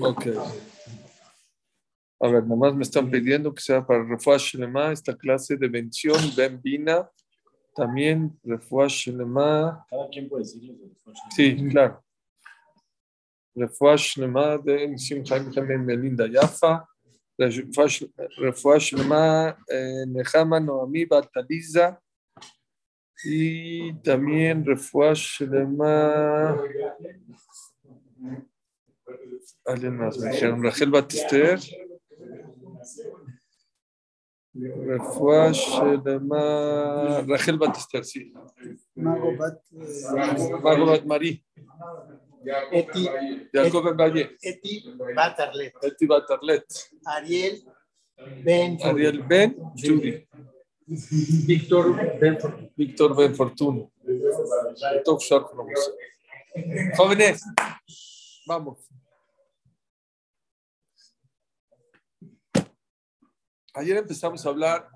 Ok. A ver, nomás me están pidiendo que sea para Refuash Lema esta clase de mención Bembina. También Refuash Lema. Cada quien puede decirlo. Sí, claro. Refuash Lema de Nisim Jaime Jaime Melinda Yafa. Refuash Lema Nehama Noami Bataliza. Y también Refuash Lema. Alguien más me dijeron Rachel Batister. Rachel Batister, sí. Mago Bat, Mago Bat Marí. Eti, Jacob Valle. Eti Batarlet, Eti Batarlet. Ariel Ben, Ariel Ben Judy. Víctor Ben Víctor Ben Fortuno. Top Sharp. Jóvenes, vamos. Ayer empezamos a hablar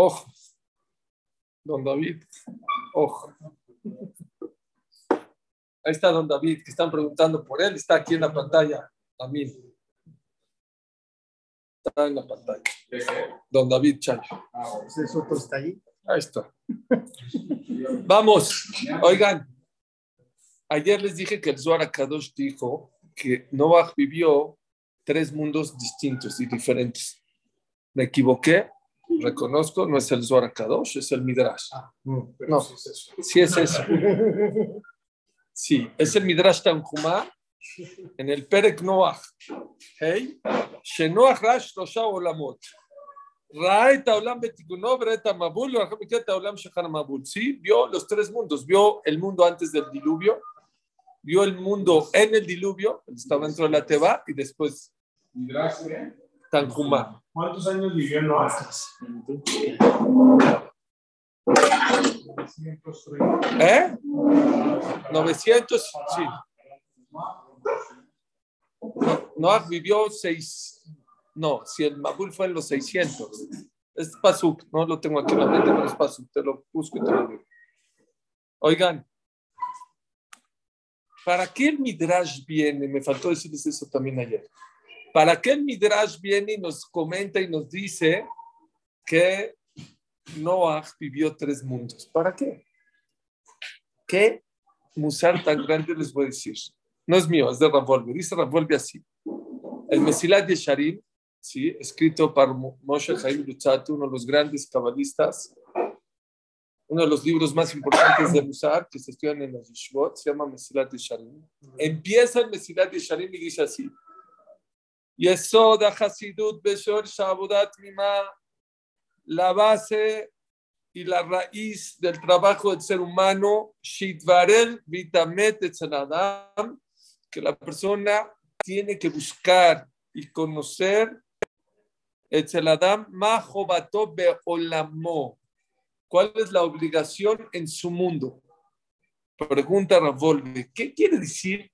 Ojo, don David, ojo. Ahí está don David, que están preguntando por él, está aquí en la pantalla también. Está en la pantalla. Don David Chayo. ese otro está ahí. Ahí está. Vamos, oigan. Ayer les dije que el Zohar Kadosh dijo que Noah vivió tres mundos distintos y diferentes. Me equivoqué, reconozco, no es el Zohar Kadosh, es el Midrash. No, No, sí es eso. Sí, es el Midrash Tanjumá en el Perek Noach. Hey, Shenoach Rash Rosha Olamot. Sí, vio los tres mundos. Vio el mundo antes del diluvio, vio el mundo en el diluvio, estaba dentro de la Teba, y después Tanjumá. ¿Cuántos años vivió Noah? ¿Eh? 900, sí. No, Noah vivió seis. No, si el Mabul fue en los 600. Es Pasuk, no lo tengo aquí en pero es Pasuk. Te lo busco y te lo digo. Oigan, ¿para qué el Midrash viene? Me faltó decirles eso también ayer. ¿Para qué el Midrash viene y nos comenta y nos dice que Noah vivió tres mundos? ¿Para qué? ¿Qué musar tan grande les voy a decir? No es mío, es de Ravolve. Dice Ravolve así. El Mesilat de Sharim, ¿sí? escrito por Moshe Chaim Lutzatu, uno de los grandes cabalistas, uno de los libros más importantes de Musar, que se estudian en los Yishvot, se llama Mesilat de Sharim. Empieza el Mesilat de Sharim y dice así. Yesod Hasidut Beshor Shabudat Mima, la base y la raíz del trabajo del ser humano, Shitvarel Vitamet Adam, que la persona tiene que buscar y conocer el Adam Mahobato Beolamo. ¿Cuál es la obligación en su mundo? Pregunta Ravolve, ¿qué quiere decir?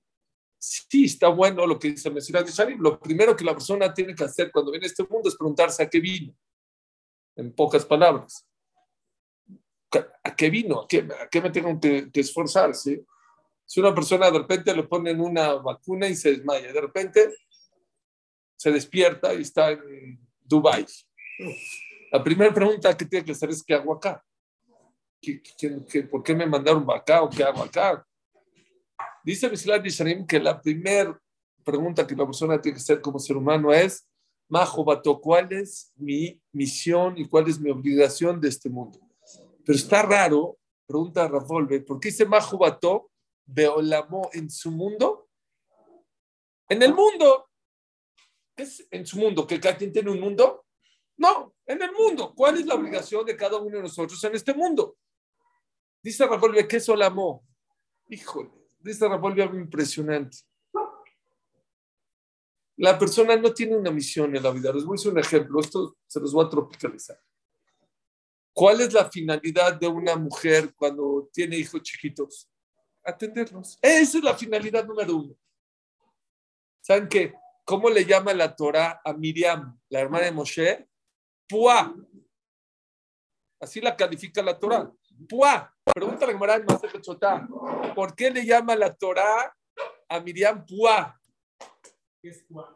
Sí, está bueno lo que dice Mesirat Sharim. Lo primero que la persona tiene que hacer cuando viene a este mundo es preguntarse a qué vino. En pocas palabras. ¿A qué vino? ¿A qué, a qué me tengo que, que esforzar? ¿sí? Si una persona de repente le ponen una vacuna y se desmaya, de repente se despierta y está en Dubai. La primera pregunta que tiene que hacer es ¿qué hago acá? ¿Qué, qué, qué, por qué me mandaron acá o qué hago acá? Dice Mislat Yisharim que la primera pregunta que la persona tiene que hacer como ser humano es Majobato, ¿cuál es mi misión y cuál es mi obligación de este mundo? Pero está raro, pregunta Ravolve, ¿por qué dice Majobato Beolamo en su mundo? En el mundo. ¿Qué es en su mundo? ¿Que cada quien tiene un mundo? No, en el mundo. ¿Cuál es la obligación de cada uno de nosotros en este mundo? Dice Ravolve, ¿qué es Olamo? Híjole, dice Ravolve algo impresionante. La persona no tiene una misión en la vida. Les voy a decir un ejemplo. Esto se los voy a tropicalizar. ¿Cuál es la finalidad de una mujer cuando tiene hijos chiquitos? Atenderlos. Esa es la finalidad número uno. ¿Saben qué? ¿Cómo le llama la Torah a Miriam, la hermana de Moshe? Pua. Así la califica la Torah. Pua. Pregúntale a Gemara en ¿Por qué le llama la Torah a Miriam Pua? ¿Qué es cuá?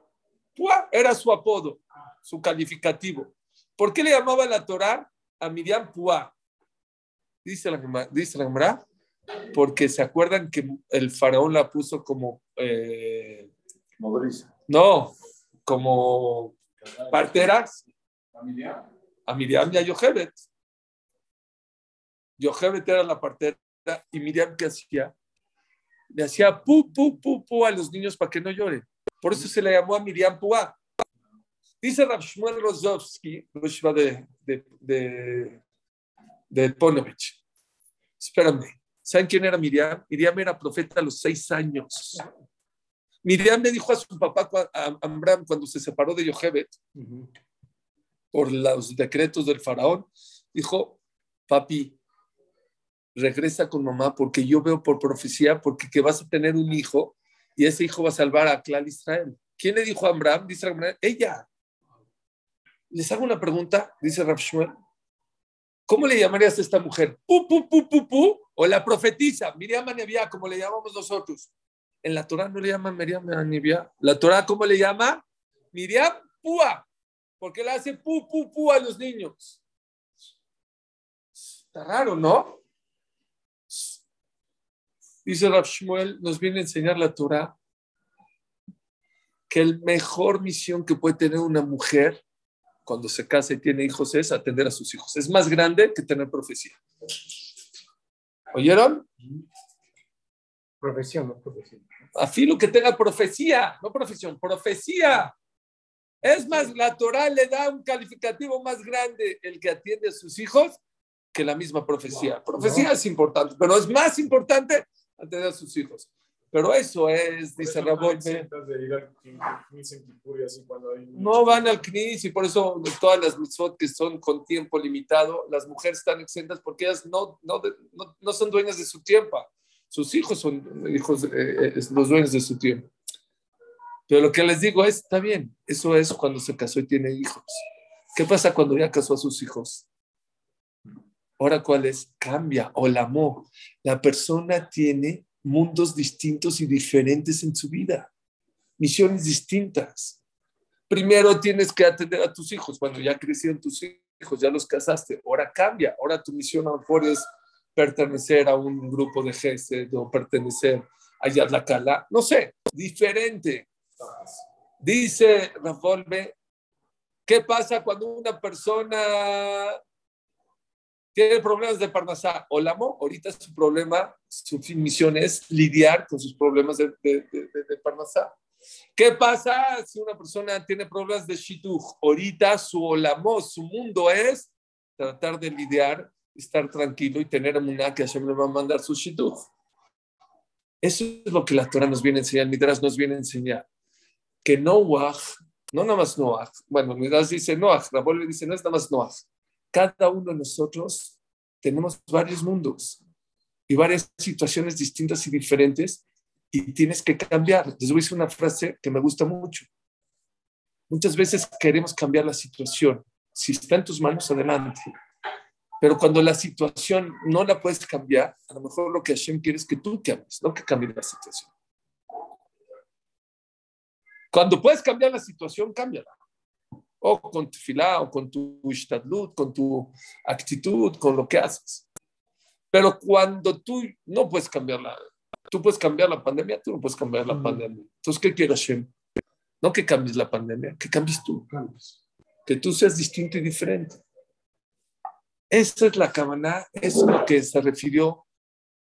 Pua era su apodo, su calificativo. ¿Por qué le llamaba la Torah a Miriam Pua? Dice la, dice la porque se acuerdan que el faraón la puso como, eh, Nodriza. no, como parteras Familiar. a Miriam y a Yochebet. Yochebet era la partera y Miriam, ¿qué hacía? Le hacía pu, pu, pu, pu a los niños para que no lloren. Por eso se le llamó a Miriam Pua. Dice Rav Shmuel Rozovsky, de, de, de, de Ponovich. Espérame, ¿saben quién era Miriam? Miriam era profeta a los seis años. Miriam le dijo a su papá, a Amram, cuando se separó de Yochebet, por los decretos del faraón, dijo, papi, regresa con mamá porque yo veo por profecía porque que vas a tener un hijo y ese hijo va a salvar a Clal Israel. ¿Quién le dijo a Abraham? Dice Abraham, ella. Les hago una pregunta, dice Shmuel. ¿Cómo le llamarías a esta mujer? ¿Pu, pu, pu, pu, pu? ¿O la profetisa? Miriam Anevia, como le llamamos nosotros. En la Torah no le llaman Miriam Anevia. ¿La Torah cómo le llama? Miriam Púa porque le hace pu, pu, pu a los niños. Está raro, ¿no? Dice Shmuel, nos viene a enseñar la Torah que la mejor misión que puede tener una mujer cuando se casa y tiene hijos es atender a sus hijos. Es más grande que tener profecía. ¿Oyeron? Profesión, no profesión. Afilo que tenga profecía, no profesión, profecía. Es más, la Torah le da un calificativo más grande el que atiende a sus hijos que la misma profecía. Profecía es importante, pero es más importante atender a sus hijos. Pero eso es, dice Knis no van al CNIS y por eso todas las mitzvot que son con tiempo limitado, las mujeres están exentas porque ellas no, no, no, no son dueñas de su tiempo. Sus hijos son hijos, eh, eh, los dueños de su tiempo. Pero lo que les digo es, está bien, eso es cuando se casó y tiene hijos. ¿Qué pasa cuando ya casó a sus hijos? Ahora, ¿cuál es? Cambia o la amor. La persona tiene mundos distintos y diferentes en su vida, misiones distintas. Primero tienes que atender a tus hijos, cuando ya crecieron tus hijos, ya los casaste, ahora cambia, ahora tu misión a lo mejor es pertenecer a un grupo de GESED o pertenecer a Yad la Kala, no sé, diferente. Dice Rafolbe, ¿qué pasa cuando una persona tiene problemas de Parnasá? Olamo, ahorita su problema, su misión es lidiar con sus problemas de, de, de, de Parnasá. ¿Qué pasa si una persona tiene problemas de Shituj? Ahorita su Olamo, su mundo es tratar de lidiar, estar tranquilo y tener una que Hashem le va a mandar su Shituj. Eso es lo que la Torah nos viene a enseñar, Midrash nos viene a enseñar. Que Noah, no nada más Noah, bueno, Midrash dice Noah, la vuelve dice no es nada más Noah. Cada uno de nosotros tenemos varios mundos y varias situaciones distintas y diferentes y tienes que cambiar. Les voy a decir una frase que me gusta mucho. Muchas veces queremos cambiar la situación. Si está en tus manos, adelante. Pero cuando la situación no la puedes cambiar, a lo mejor lo que Hashem quiere es que tú cambies, no que cambies la situación. Cuando puedes cambiar la situación, cámbiala. O con tu filá, o con tu ishtadlut, con tu actitud, con lo que haces. Pero cuando tú no puedes cambiarla, tú puedes cambiar la pandemia, tú no puedes cambiar la mm. pandemia. Entonces, ¿qué quiere Hashem? No que cambies la pandemia, que cambies tú. Que tú seas distinto y diferente. Esa es la Kamaná, es lo que se refirió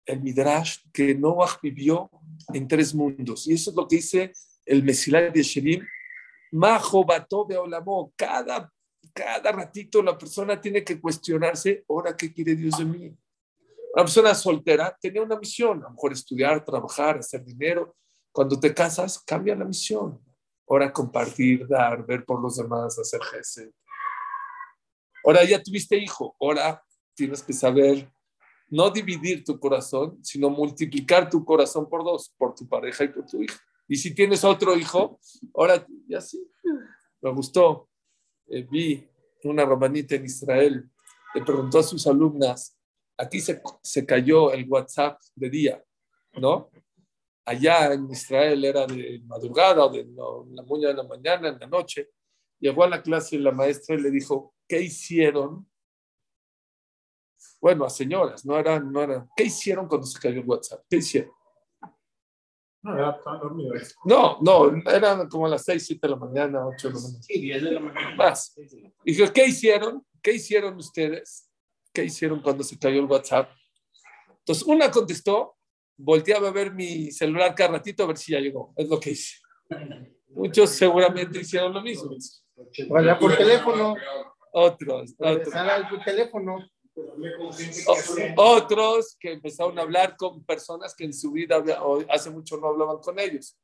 el Midrash, que Noah vivió en tres mundos. Y eso es lo que dice el Mesilá de Sherim. Majo Batobe Olamo. Cada, cada ratito la persona tiene que cuestionarse, ahora, ¿qué quiere Dios de mí? Una persona soltera tenía una misión, a lo mejor estudiar, trabajar, hacer dinero. Cuando te casas, cambia la misión. Ahora compartir, dar, ver por los demás, hacer gesed. Ahora ya tuviste hijo, ahora tienes que saber no dividir tu corazón, sino multiplicar tu corazón por dos, por tu pareja y por tu hijo. Y si tienes otro hijo, ahora ya sí. Me gustó. Eh, vi una romanita en Israel, le preguntó a sus alumnas, aquí se, se cayó el WhatsApp de día, ¿no? Allá en Israel era de madrugada o de la muña de la mañana, en la noche. Llegó a la clase la maestra y le dijo, ¿qué hicieron? Bueno, a señoras, no eran, no eran. ¿Qué hicieron cuando se cayó el WhatsApp? ¿Qué hicieron? No, ya. No, no, eran como a las 6, 7 de la mañana, 8 de la mañana. Sí, 10 de la mañana. Más. Dijo, ¿qué hicieron? ¿Qué hicieron ustedes? ¿Qué hicieron cuando se cayó el WhatsApp? Entonces, una contestó, volteaba a ver mi celular cada ratito a ver si ya llegó. Es lo que hice. Muchos seguramente hicieron lo mismo. Hola por teléfono. Otros, otros, al teléfono. Otros que empezaron a hablar con personas que en su vida hace mucho no hablaban con ellos.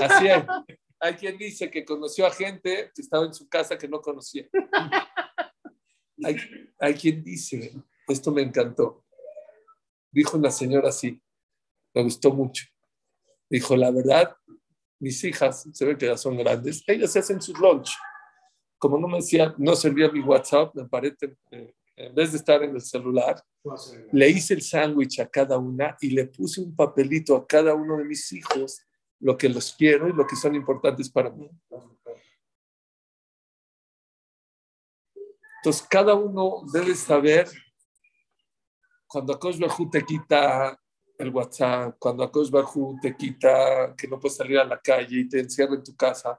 Así es. Hay quien dice que conoció a gente que estaba en su casa que no conocía. Hay, hay quien dice, esto me encantó. Dijo una señora así, me gustó mucho. Dijo, la verdad, mis hijas, se ve que ya son grandes, ellas hacen sus lunch. Como no me decía, no servía mi WhatsApp, me parece, eh, en vez de estar en el celular, le hice el sándwich a cada una y le puse un papelito a cada uno de mis hijos, lo que los quiero y lo que son importantes para mí. Entonces, cada uno debe saber cuando Akosh Barhu te quita el WhatsApp, cuando Akosh Barhu te quita que no puedes salir a la calle y te encierra en tu casa,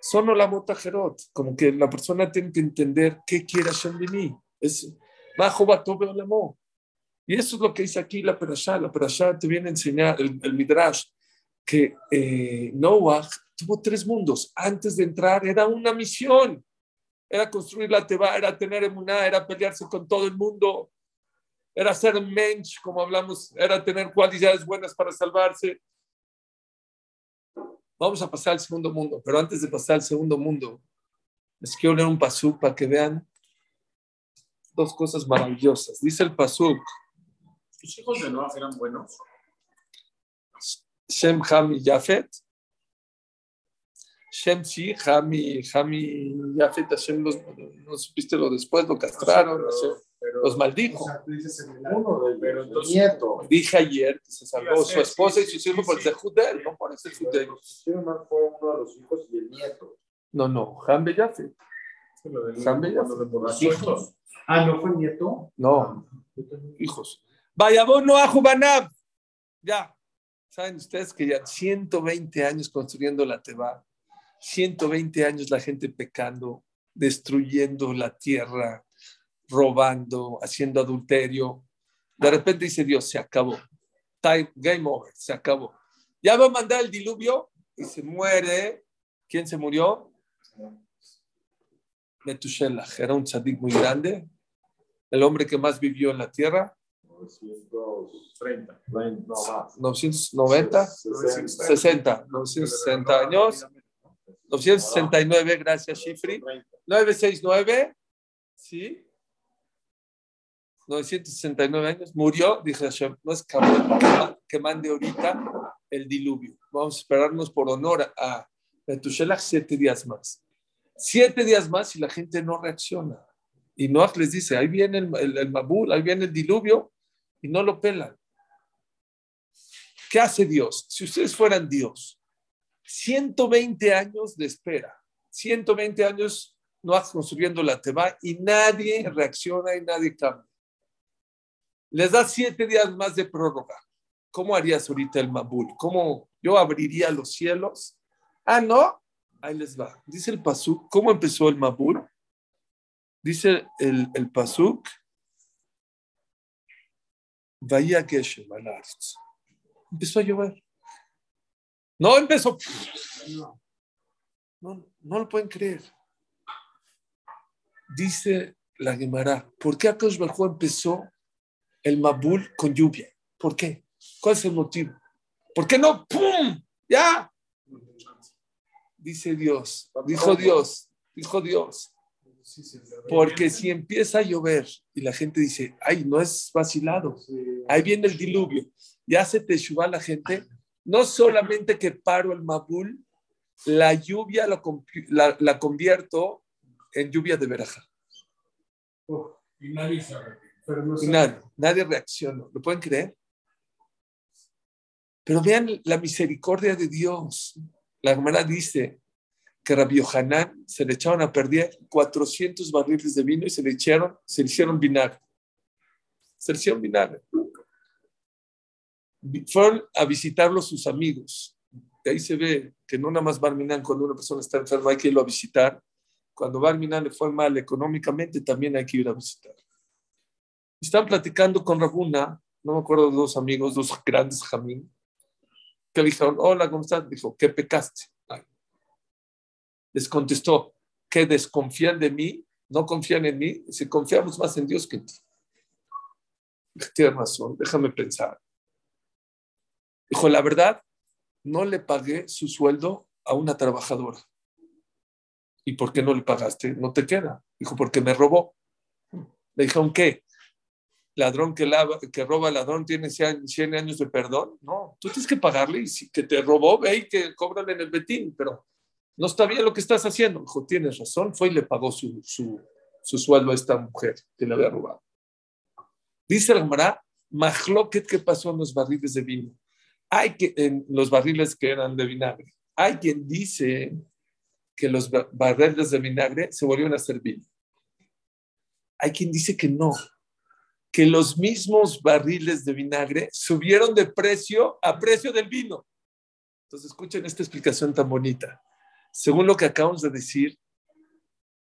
son la motajerot, como que la persona tiene que entender qué quiere Hashem de mí. Es bajo Batobe Olamo. Y eso es lo que dice aquí la Perashá. La Perashá te viene a enseñar, el, el Midrash, que eh, Noah tuvo tres mundos. Antes de entrar era una misión. Era construir la Teba, era tener emuná, era pelearse con todo el mundo, era ser mensch, como hablamos, era tener cualidades buenas para salvarse. Vamos a pasar al segundo mundo, pero antes de pasar al segundo mundo, les quiero leer un pasuk para que vean dos cosas maravillosas. Dice el pasuk, ¿Tus hijos de Noah eran buenos? Shem, Ham y Yafet. Shem sí, Ham y, Ham y Yafet, Hashem los, no supiste lo después, lo castraron, Hashem Pero, los maldijo. O sea, tú dices en uno de pero los entonces, nietos. Dije ayer que se salvó su esposa y sus hijos por el. Zehut de él, no por ese Zehut de ellos. fue uno de los hijos y el nieto. No, no, Ham y Yafet. Sí, lo del- San Bellas. cuando lo emborrachó. Hijos. Ah, ¿no fue nieto? No, hijos. Vayabón no a Jubanab. Ya. Saben ustedes que ya 120 años construyendo la Teba, 120 años la gente pecando, destruyendo la tierra, robando, haciendo adulterio. De repente dice Dios, se acabó. Time, game over, se acabó. Ya va a mandar el diluvio y se muere. ¿Quién se murió? Metushelach. Era un tzadik muy grande, el hombre que más vivió en la tierra. 30. No más. 990, 60, 960 años, 969, gracias Shifri, 969, ¿sí? 969 años, murió, dice Hashem, no es que mande ahorita el diluvio. Vamos a esperarnos por honor a Metushelach siete días más. Siete días más y la gente no reacciona. Y Noach les dice, ahí viene el, el, el Mabul, ahí viene el diluvio, y no lo pelan. ¿Qué hace Dios? Si ustedes fueran Dios, 120 años de espera, 120 años no construyendo la Teba y nadie reacciona y nadie cambia. Les da siete días más de prórroga. ¿Cómo harías ahorita el Mabul? ¿Cómo yo abriría los cielos? Ah, no. Ahí les va. Dice el Pasuk. ¿Cómo empezó el Mabul? Dice el, el Pasuk. Vaya Geshem. Empezó a llover. No empezó. No, no lo pueden creer. Dice la Gemara, ¿por qué Akash Barjú empezó el Mabul con lluvia? ¿Por qué? ¿Cuál es el motivo? ¿Por qué no? ¡Pum! ¡Ya! Dice Dios, dijo Dios, dijo Dios. Porque si empieza a llover y la gente dice, ay, no es vacilado, ahí viene el diluvio, y hace teshuva la gente, no solamente que paro el mabul, la lluvia la, la- la convierto en lluvia de veraja. Y nadie se arrepiente. Pero no Y nadie, nadie reaccionó. ¿Lo pueden creer? Pero vean la misericordia de Dios. La hermana dice que Rabbi Hanan se le echaron a perder 400 barriles de vino y se le echaron, se le hicieron vinagre. Se le hicieron vinagre. Vi- Fueron a visitarlo sus amigos. Y ahí se ve que no nada más Barminan cuando una persona está enferma hay que irlo a visitar. Cuando Barminan le fue mal económicamente también hay que ir a visitar. Están platicando con Rabuna, no me acuerdo de dos amigos, dos grandes jamín, que le dijeron, hola, ¿cómo estás? Dijo, ¿qué pecaste? Les contestó, que desconfían de mí, no confían en mí, si confiamos más en Dios que en ti. Tienes razón, déjame pensar. Dijo, la verdad, no le pagué su sueldo a una trabajadora. ¿Y por qué no le pagaste? No te queda. Dijo, porque me robó. Le dijeron, ¿qué? Ladrón que, lava- que roba ladrón tiene 100 100 años de perdón. No, tú tienes que pagarle y si que te robó, ve y que cóbrale en el betín, pero no está bien lo que estás haciendo. Dijo, tienes razón, fue y le pagó su, su, su sueldo a esta mujer que le había robado. Dice el Gemara, Mahloket, ¿qué pasó en los barriles de vino? Hay que, en los barriles que eran de vinagre. Hay quien dice que los ba- barriles de vinagre se volvieron a vino. Hay quien dice que no, que los mismos barriles de vinagre subieron de precio a precio del vino. Entonces, escuchen esta explicación tan bonita. Según lo que acabamos de decir,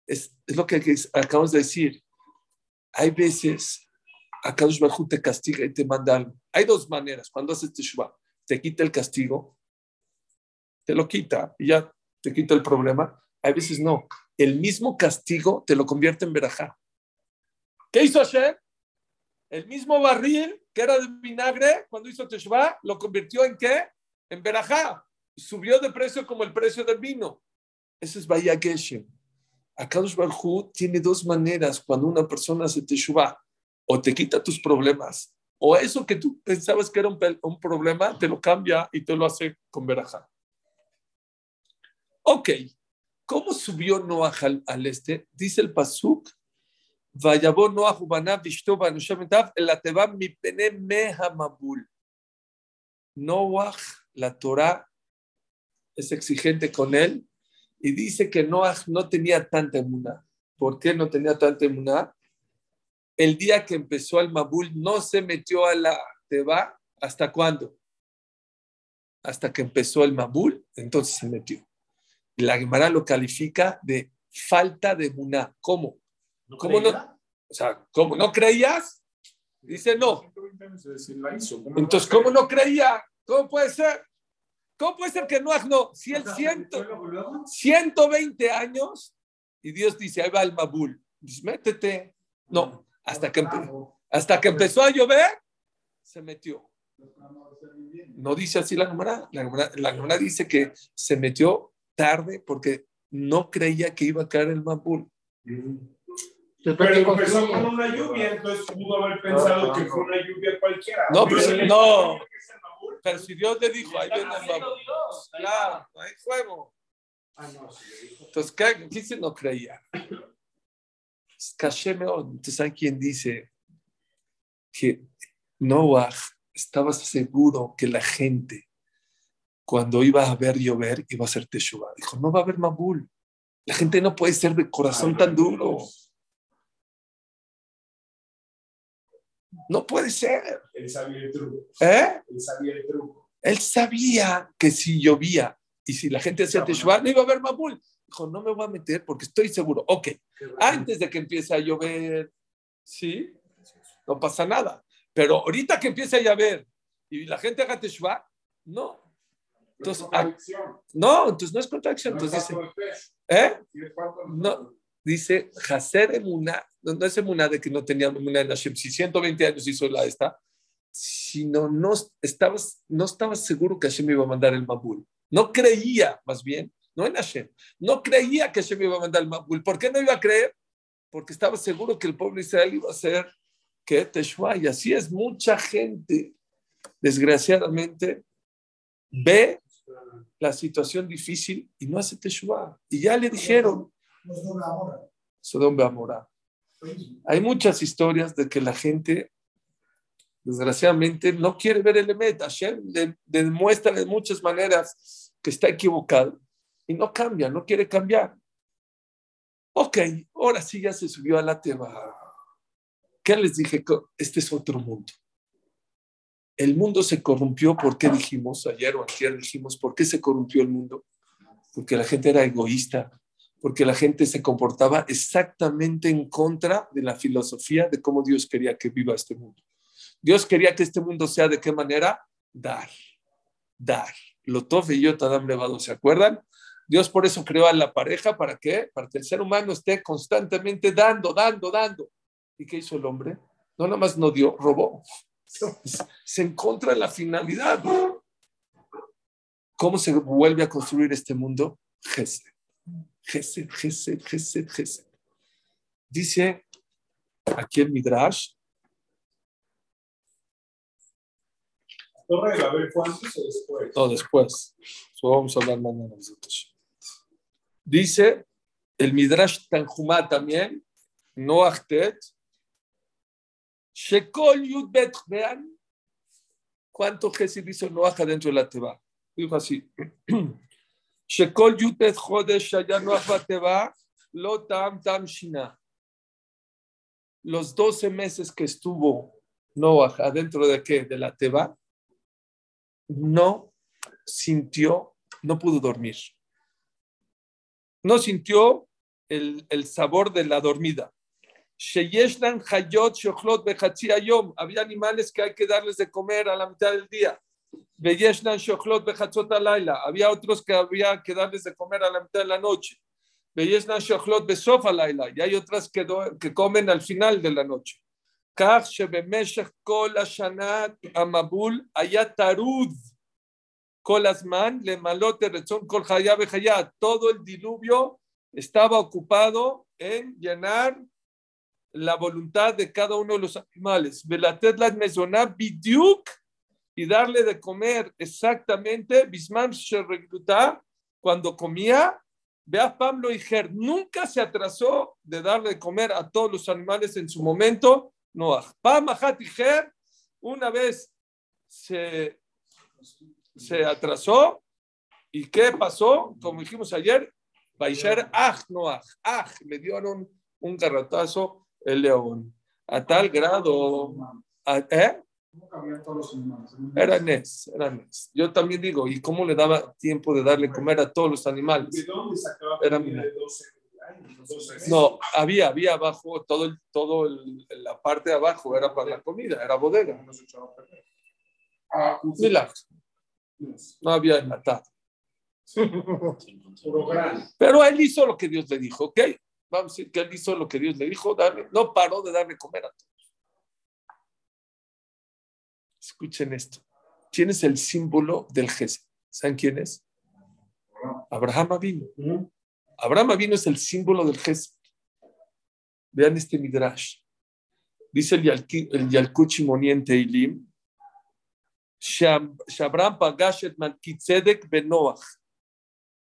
es, es lo que acabamos de decir. Hay veces, Akadosh Hu te castiga y te manda algo. Hay dos maneras. Cuando haces teshuva, te quita el castigo, te lo quita y ya te quita el problema. Hay veces no. El mismo castigo te lo convierte en verajá. ¿Qué hizo Hashem? El mismo barril que era de vinagre, cuando hizo Teshuvah, lo convirtió en qué? En verajá. Subió de precio como el precio del vino. Eso es Bahía Geshem. Akadosh Baruj Hu tiene dos maneras cuando una persona hace Teshuvah. O te quita tus problemas, o eso que tú pensabas que era un, problema, te lo cambia y te lo hace con verajá. Ok. ¿Cómo subió Noah al este? Dice el Pasuk, Vayabó Noah Ubaná Vishtoba Nushementav la Teba Mipene Mehamabul. Noah, la Torah, es exigente con él y dice que Noah no tenía tanta emuná. ¿Por qué no tenía tanta emuná? El día que empezó el Mabul no se metió a la Teba. ¿Hasta cuándo? Hasta que empezó el Mabul, entonces se metió. La Gemara lo califica de falta de emuná. ¿Cómo? ¿Cómo no? O sea, ¿cómo no creías? Dice no. 120 años de decir, la hizo. ¿Cómo Entonces, ¿cómo no creía? ¿Cómo puede ser? ¿Cómo puede ser que Noah no? Si él ciento, 120 años y Dios dice, ahí va el Mabul. Dice, métete. No, hasta que, hasta que empezó a llover, se metió. No dice así la Gemara. La Gemara, la Gemara dice que se metió tarde porque no creía que iba a caer el Mabul. Pero empezó con una lluvia, entonces pudo haber pensado que fue una lluvia cualquiera. No, pues, Pero no. Pero si Dios le dijo, ahí viene el Mabul. Claro, no hay juego. Ah, no, sí. Entonces, ¿qué, ¿quién se no creía? Entonces, hay quien dice que Noah estaba seguro que la gente, cuando iba a ver llover, iba a hacer Teshuvah. Dijo, no va a haber Mabul. La gente no puede ser de corazón tan duro. No puede ser. Él sabía el truco. ¿Eh? Él sabía el truco. Él sabía que si llovía y si la gente hacía Teshuvah, no iba a haber Mabul. Dijo, no me voy a meter porque estoy seguro. Ok, antes de que empiece a llover, sí, no pasa nada. Pero ahorita que empiece a llover y la gente haga Teshuvah, no. Entonces, no, entonces no es contradicción. Entonces dice, ¿eh? No, dice, Hacer Emuná, no, no es Emuná de que no tenía Emuná en Hashem, si 120 años hizo la esta, sino no estabas, no estabas seguro que Hashem iba a mandar el Mabul. No creía, más bien, no en Hashem, no creía que Hashem iba a mandar el Mabul. ¿Por qué no iba a creer? porque estaba seguro que el pueblo de Israel iba a ser que Teshua. Y así es, mucha gente, desgraciadamente, ve la situación difícil y no hace Teshua. Y ya le dijeron, Sodom Amora. Hay muchas historias de que la gente, desgraciadamente, no quiere ver el Emet. Hashem le, demuestra de muchas maneras que está equivocado y no cambia, no quiere cambiar. Ok, ahora sí ya se subió a la teba. ¿Qué les dije? Este es otro mundo. El mundo se corrompió, ¿por qué dijimos ayer o ayer dijimos, ¿por qué se corrompió el mundo? Porque la gente era egoísta, porque la gente se comportaba exactamente en contra de la filosofía de cómo Dios quería que viva este mundo. Dios quería que este mundo sea de qué manera? Dar, dar. Lo tofe y yo, Tadam Levado, ¿se acuerdan? Dios por eso creó a la pareja, ¿para qué? Para que el ser humano esté constantemente dando, dando, dando. ¿Y qué hizo el hombre? No nada más no dio, robó. Se encontra la finalidad. ¿Cómo se vuelve a construir este mundo? Gesed. Gesed, Gesed, Gesed, Gesed. Dice aquí el Midrash. ¿Torre de Babel fue antes o después? No, después. vamos a hablar mañana. Dice el Midrash Tanjumá también, Noach Tet, Shekol Yudbet, vean cuánto Jesús hizo Noach dentro de la Teba. Dijo así. Tam Shina. Los 12 meses que estuvo Noach adentro de qué? De la Teba, no sintió, no pudo dormir no sintió el, el sabor de la dormida. Había animales que hay que darles de comer a la mitad del día. Había otros que había que darles de comer a la mitad de la noche. Y hay otras que, do, que comen al final de la noche. Todo el diluvio estaba ocupado en llenar la voluntad de cada uno de los animales. La bidyuk y darle de comer exactamente. Bisman recluta cuando comía. Vea Pablo y Ger, nunca se atrasó de darle de comer a todos los animales en su momento. No, Pam y Ger, una vez se se atrasó. ¿Y qué pasó? Como dijimos ayer, Baishar ah, no ah, ah, le dieron un garrotazo el león. A tal grado. ¿Eh? Era Nes, era Nes. Yo también digo, ¿y cómo le daba tiempo de darle comer a todos los animales? ¿De dónde sacaba era, de 12 no, había, había abajo, todo, el, todo el, la parte de abajo era para la comida, era bodega. Milagro no había enlatado. Pero él hizo lo que Dios le dijo, ¿ok? Vamos a decir que él hizo lo que Dios le dijo, no paró de darle comer a todos. Escuchen esto. ¿Quién es el símbolo del Jesús? ¿Saben quién es? Abraham vino. Abraham vino es el símbolo del Jesús. Vean este midrash. Dice el, el Yalkuchi Moniente Ilim,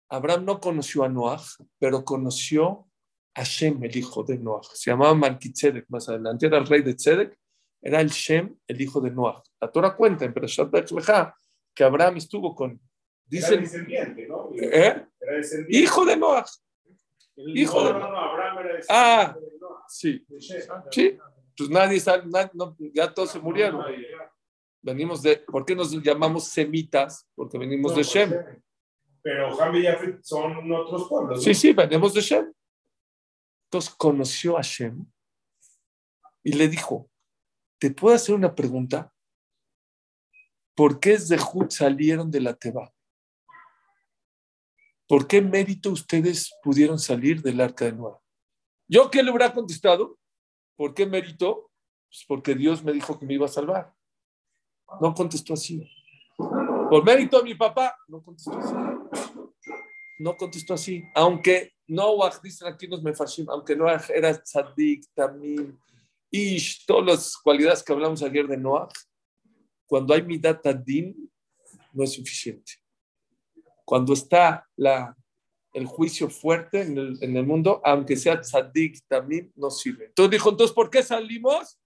Abraham no conoció a Noach, pero conoció a Shem, el hijo de Noach. Se llamaba Malkitzedek más adelante, era el rey de Tzedek, era el Shem, el hijo de Noach. La Torah cuenta en Perashat que Abraham estuvo con. Dice, era descendiente, ¿no? ¿Eh? Era descendiente. Hijo de Noach. hijo de Noach. Abraham era ah, de Noach. sí. Sí. Pues nadie sabe, ya todos se murieron. Venimos de, ¿por qué nos llamamos semitas? Porque venimos de Shem. Pero Ham y Yafet son otros pueblos. Sí, sí, venimos de Shem. Entonces conoció a Shem y le dijo, ¿te puedo hacer una pregunta? ¿Por qué Zehut salieron de la Teba? ¿Por qué mérito ustedes pudieron salir del arca de Noah? ¿Yo qué le hubiera contestado? ¿Por qué mérito? Pues porque Dios me dijo que me iba a salvar. No contestó así. Por mérito de mi papá, no contestó así. No contestó así. Aunque Noah, dicen aquí los mefashim, aunque Noah era tzadik, tamim, ish, todas las cualidades que hablamos ayer de Noah, cuando hay midat adin, no es suficiente. Cuando está la, el juicio fuerte en el, en el mundo, aunque sea tzadik, también no sirve. Entonces dijo, entonces, ¿por qué salimos?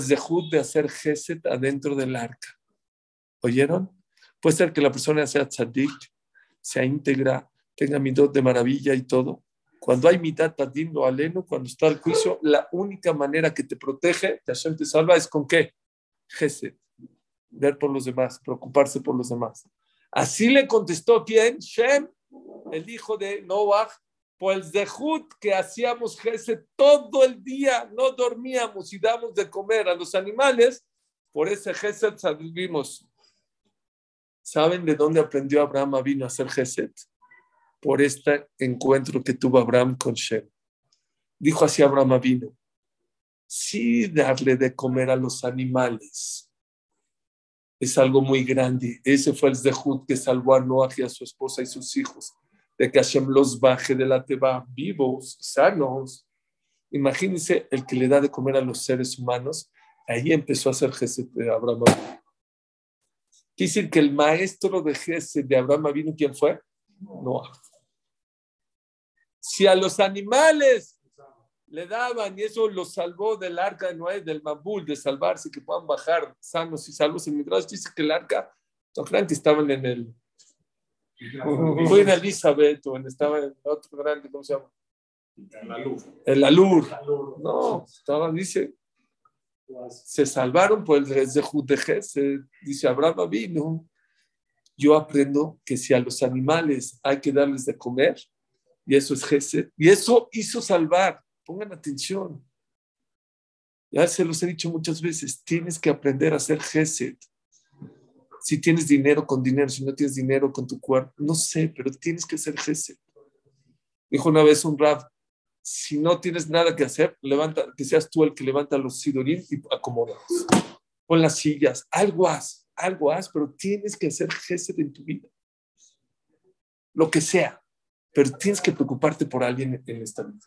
Zehut de hacer geset adentro del arca. ¿Oyeron? Puede ser que la persona sea tzadik, sea íntegra, tenga midot de maravilla y todo. Cuando hay mitad tadim lo aleno, cuando está el juicio, la única manera que te protege, que Hashem te salva, es con qué? Geset. Ver por los demás, preocuparse por los demás. Así le contestó quién? Shem, el hijo de Noah, por el zehut que hacíamos Geset todo el día, no dormíamos y damos de comer a los animales, por ese Geset salimos ¿Saben de dónde aprendió Abraham vino a hacer Geset? Por este encuentro que tuvo Abraham con Shem. Dijo así Abraham vino, sí darle de comer a los animales es algo muy grande. Ese fue el Zehut que salvó a Noah y a su esposa y sus hijos, de que Hashem los baje de la teba vivos, sanos. Imagínense el que le da de comer a los seres humanos. Ahí empezó a hacer Geset de Abraham. Quiere decir que el maestro de Gesed de Abraham vino, ¿quién fue? Noah. Si a los animales le daban y eso los salvó del arca de Noé, del Mabul, de salvarse, que puedan bajar sanos y salvos en Midrash, dice que el arca, no crean que estaban en el. Fue en Elizabeth o en, estaba en otro grande, ¿cómo se llama? En la luz. En la luz. No, estaba, dice, se salvaron por el de se dice Abraham vino. Yo aprendo que si a los animales hay que darles de comer, y eso es Gesed, y eso hizo salvar. Pongan atención. Ya se los he dicho muchas veces, tienes que aprender a hacer Gesed. Si tienes dinero con dinero, si no tienes dinero con tu cuerpo, no sé, pero tienes que hacer Gesed. Dijo una vez un rab, si no tienes nada que hacer, levanta, que seas tú el que levanta los sidorín y acomodas. Pon las sillas, algo haz, algo haz, pero tienes que hacer gesed en tu vida. Lo que sea, pero tienes que preocuparte por alguien en esta vida.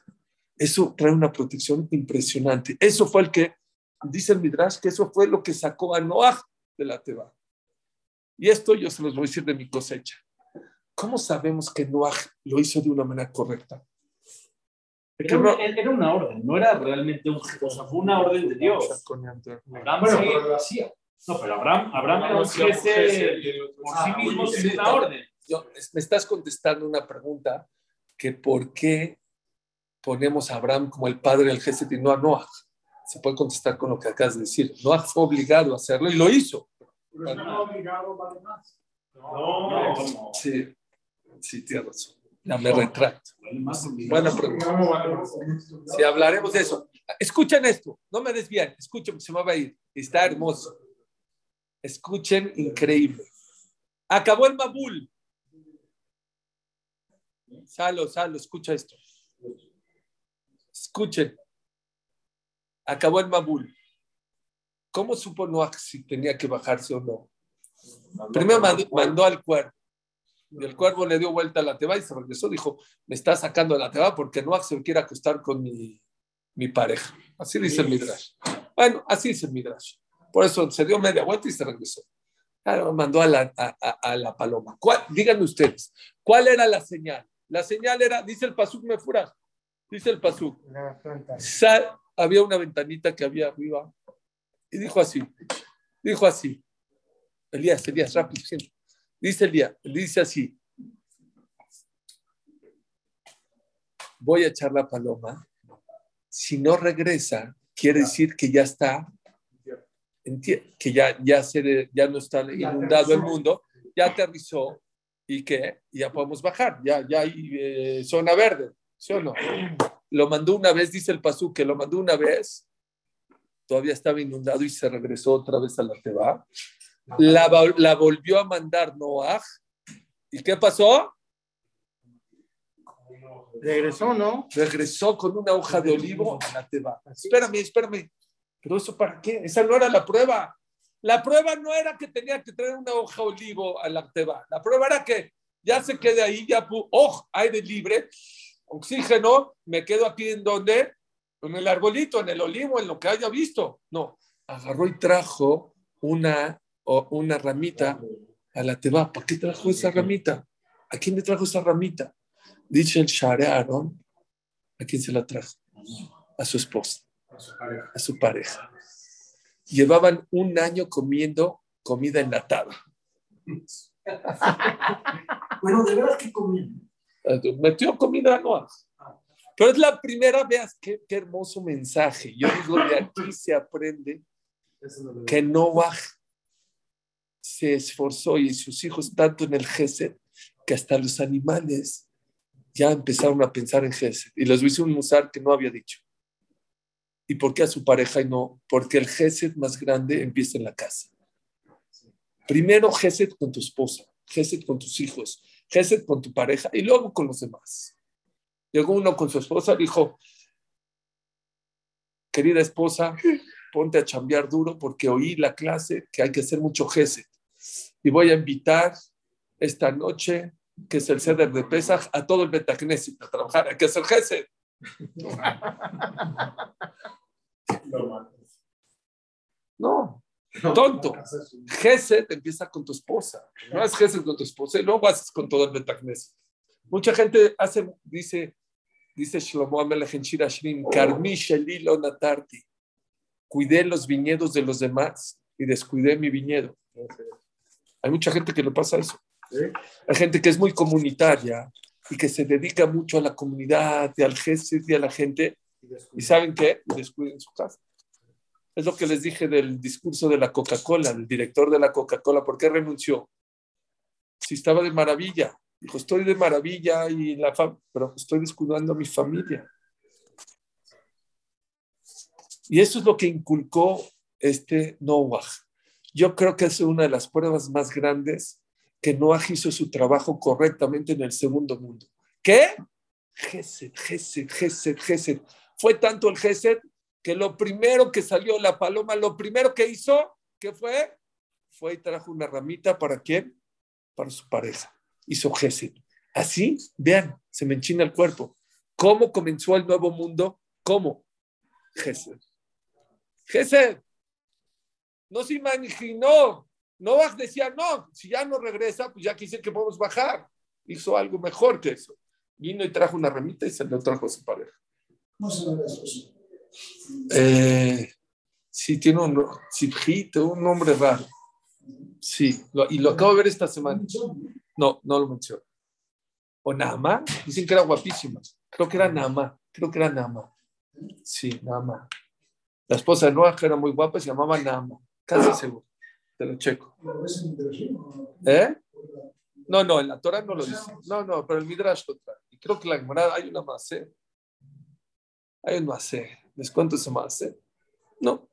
Eso trae una protección impresionante. Eso fue el que, dice el Midrash, que eso fue lo que sacó a Noah de la Teba. Y esto yo se los voy a decir de mi cosecha. ¿Cómo sabemos que Noah lo hizo de una manera correcta? Era una, era una, orden, no era realmente un, o sea, fue una orden de Dios. Abraham lo hacía. No, pero Abraham, Abraham era un jefe por sí mismo sin una orden. Yo, me estás contestando una pregunta que por qué ponemos a Abraham como el padre del jefe y no a Noah. Se puede contestar con lo que acabas de decir. Noah fue obligado a hacerlo y lo hizo. Pero no obligado vale más. No, no. Sí, sí, tienes razón. Ya me retracto. Buena pregunta. Si hablaremos de eso. Escuchen esto, no me desvíen, escuchen, se me va a ir. Está hermoso. Escuchen, increíble. Acabó el Mabul. Salo, Salo, escucha esto. Escuchen. Acabó el Mabul. ¿Cómo supo Noah si tenía que bajarse o no? Primero mandó al cuerpo. Y el cuervo le dio vuelta a la teba y se regresó. Dijo, me está sacando de la teba porque no se quiere acostar con mi, mi pareja. Así dice el Midrash. Bueno, así dice el Midrash. Por eso se dio media vuelta y se regresó. Claro, mandó a la, a, la paloma. díganme ustedes, ¿cuál era la señal? La señal era, dice el Pasuk Mefura, dice el Pasuk. había una ventanita que había arriba y dijo así, dijo así. Elías, Elías, rápido, siempre. Dice el día, dice así, voy a echar la paloma. Si no regresa, quiere decir que ya está, que ya, ya, se, ya no está inundado el mundo, ya aterrizó y que ya podemos bajar, ya, ya hay eh, zona verde, ¿sí o no? Lo mandó una vez, dice el Pasú, que lo mandó una vez, todavía estaba inundado y se regresó otra vez a la Teba la, volvió a mandar Noah. ¿Y qué pasó? Regresó, ¿no? Regresó con una hoja de olivo a la teba. Espérame, espérame. ¿Pero eso para qué? Esa no era la prueba. La prueba no era que tenía que traer una hoja olivo a la teba. La prueba era que ya se quede ahí, ya, oh, aire libre, oxígeno, me quedo aquí en donde, en el arbolito, en el olivo, en lo que haya visto. No, agarró y trajo una, una ramita a la teba. ¿Por qué trajo esa ramita? ¿A quién le trajo esa ramita? Dice el Share Aaron, ¿a quién se la trajo? A su esposa, a su pareja. Llevaban un año comiendo comida enlatada. bueno, de verdad que comían. Metió comida no. Pero es la primera, veas qué, qué hermoso mensaje. Yo digo, de aquí se aprende que Noah se esforzó y sus hijos tanto en el Gesed que hasta los animales ya empezaron a pensar en Gesed. Y les hizo un musar que no había dicho. ¿Y por qué a su pareja y no? Porque el Gesed más grande empieza en la casa. Primero Gesed con tu esposa, Gesed con tus hijos, Gesed con tu pareja y luego con los demás. Llegó uno con su esposa, dijo, querida esposa, ponte a chambear duro porque oí la clase que hay que hacer mucho Gesed. Y voy a invitar esta noche, que es el ceder de Pesach, a todo el Betacneset a trabajar. Hay que hacer Gesed. No, tonto. Gesed empieza con tu esposa. No es Gesed con tu esposa y luego haces con todo el Betacneset. Mucha gente hace, dice, dice Shlomo Amelech en Shirashrim, Karmi Natarti. Cuidé los viñedos de los demás y descuidé mi viñedo. Hay mucha gente que le pasa eso. Hay gente que es muy comunitaria y que se dedica mucho a la comunidad y al gesed y a la gente. ¿Y saben qué? Descuiden su casa. Es lo que les dije del discurso de la Coca-Cola, el director de la Coca-Cola. ¿Por qué renunció? Si estaba de maravilla. Dijo, estoy de maravilla y la pero estoy descuidando a mi familia. Y eso es lo que inculcó este Noah. Yo creo que es una de las pruebas más grandes que Noah hizo su trabajo correctamente en el segundo mundo. ¿Qué? Gesed, Gesed, Gesed, Gesed. Fue tanto el Gesed que lo primero que salió la paloma, lo primero que hizo, ¿qué fue? Fue y trajo una ramita para quién? Para su pareja. Hizo Gesed. Así, vean, se me enchina el cuerpo. ¿Cómo comenzó el nuevo mundo? ¿Cómo? Gesed. Gesed. No se imaginó. Novak decía, no, si ya no regresa, pues ya quise que podemos bajar. Hizo algo mejor que eso. Vino y trajo una remita y se lo trajo a su pareja. No se. Eh, sí, tiene un, un nombre raro. Sí, y lo acabo de ver esta semana. No, no lo menciono. O Nama, dicen que era guapísima. Creo que era Nama, creo que era Nama. Sí, Nama. La esposa de Noah era muy guapa, se llamaba Nama. Casi seguro. Te lo checo. ¿Eh? No, no, en la Torah no lo dice. No, no, pero el Midrash lo trae. Y creo que la Gemara hay una más, ¿eh? Hay una más, ¿eh? ¿Les cuento esa más, eh? No.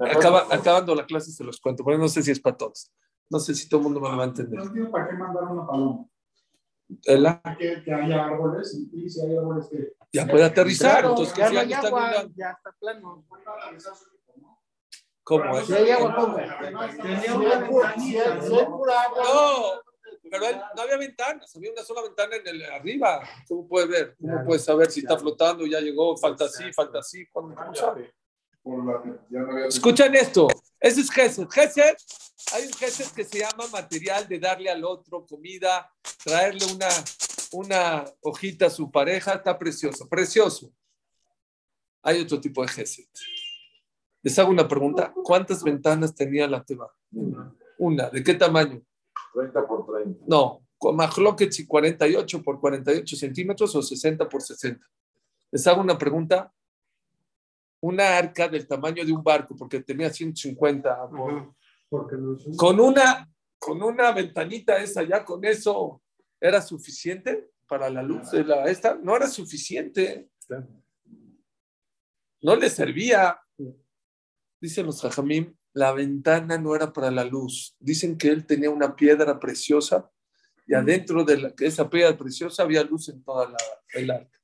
Acaba, acabando la clase se los cuento, pero no sé si es para todos. No sé si todo el mundo me lo va a entender. No para qué mandar una paloma. ¿El? Que, que haya árboles y, si hay árboles que... Ya puede aterrizar, entonces que ya, ya, agua, ya está plano. ¿Cómo es? Si hay agua, ¿cómo? Tenía una. No, pero él, no había ventanas, había una sola ventana en el arriba. ¿Cómo puede ver? ¿Cómo puede saber si está flotando? Ya llegó, falta así, falta así. ¿Cómo sabe? Escuchen esto. Ese es Gesed. Gesed, hay un Gesed que se llama material de darle al otro comida, traerle una, una hojita a su pareja. Está precioso, precioso. Hay otro tipo de Gesed. Les hago una pregunta. ¿Cuántas ventanas tenía la Teba? Una. ¿De qué tamaño? 30 por 30. No, con y 48 por 48 centímetros o 60 por 60. Les hago una pregunta. Una arca del tamaño de un barco, porque tenía 150. con, una, con una ventanita esa, ya con eso, ¿era suficiente para la luz de la esta? No era suficiente. No le servía. Dicen los jajamim, la ventana no era para la luz. Dicen que él tenía una piedra preciosa y adentro de la, esa piedra preciosa había luz en toda la, el arca.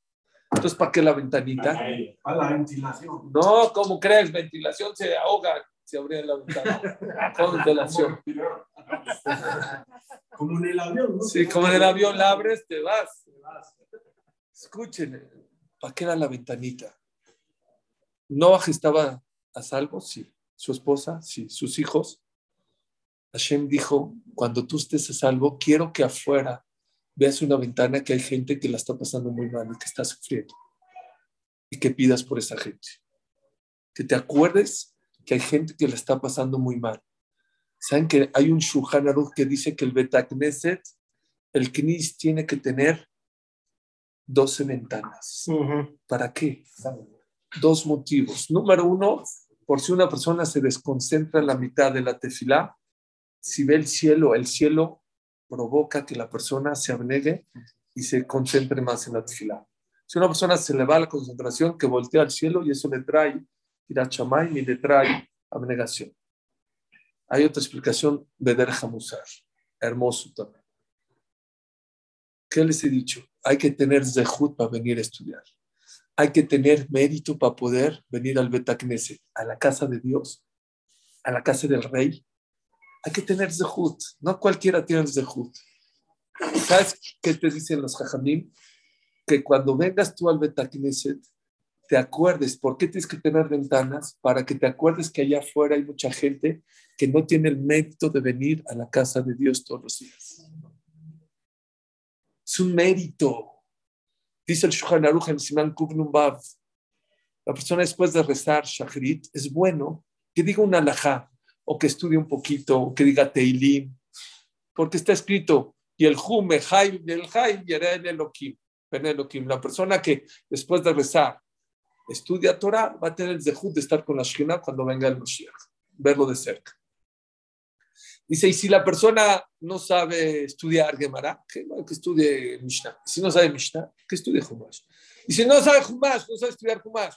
Entonces, ¿para qué la ventanita? Para la ventilación. No, ¿cómo crees? Ventilación se ahoga, si abría la ventana con ventilación. Como en el avión, ¿no? Sí, como en el avión la abres, te vas. Escuchen, ¿para qué era la ventanita? Noah estaba a salvo, sí. Su esposa, sí. Sus hijos. Hashem dijo, cuando tú estés a salvo, quiero que afuera veas una ventana que hay gente que la está pasando muy mal y que está sufriendo. Y que pidas por esa gente. Que te acuerdes que hay gente que la está pasando muy mal. ¿Saben que hay un Shulchan Aruch que dice que el Betacneset, el Knis tiene que tener 12 ventanas? ¿Para qué? Dos motivos. Número uno, por si una persona se desconcentra en la mitad de la tefilá, si ve el cielo, el cielo provoca que la persona se abnegue y se concentre más en la tefilá. Si una persona se le va la concentración, que voltea al cielo y eso le trae irachamay y le trae abnegación. Hay otra explicación, Beder Hamusar, hermoso también. ¿Qué les he dicho? Hay que tener zehut para venir a estudiar. Hay que tener mérito para poder venir al Betacneset, a la casa de Dios, a la casa del rey. Hay que tener zehut. No cualquiera tiene zehut. ¿Sabes qué te dicen los jajamim? Que cuando vengas tú al Betacneset, te acuerdes, ¿por qué tienes que tener ventanas? Para que te acuerdes que allá afuera hay mucha gente que no tiene el mérito de venir a la casa de Dios todos los días. Es un mérito. Dice el Shulchan Aruch en Siman Bav. La persona después de rezar Shachrit es bueno que diga una alajá o que estudie un poquito o que diga Teilim, porque está escrito y el Jume, Jaim, y el Jaim, y el. Elohim. La persona que después de rezar estudia Torah va a tener el zehut de estar con la Shekhinah cuando venga el Mashiach, verlo de cerca. Dice, y si la persona no sabe estudiar Gemara, que, que estudie Mishnah. Si no sabe Mishnah, que estudie Humash. Y si no sabe Humash, no sabe estudiar Humash,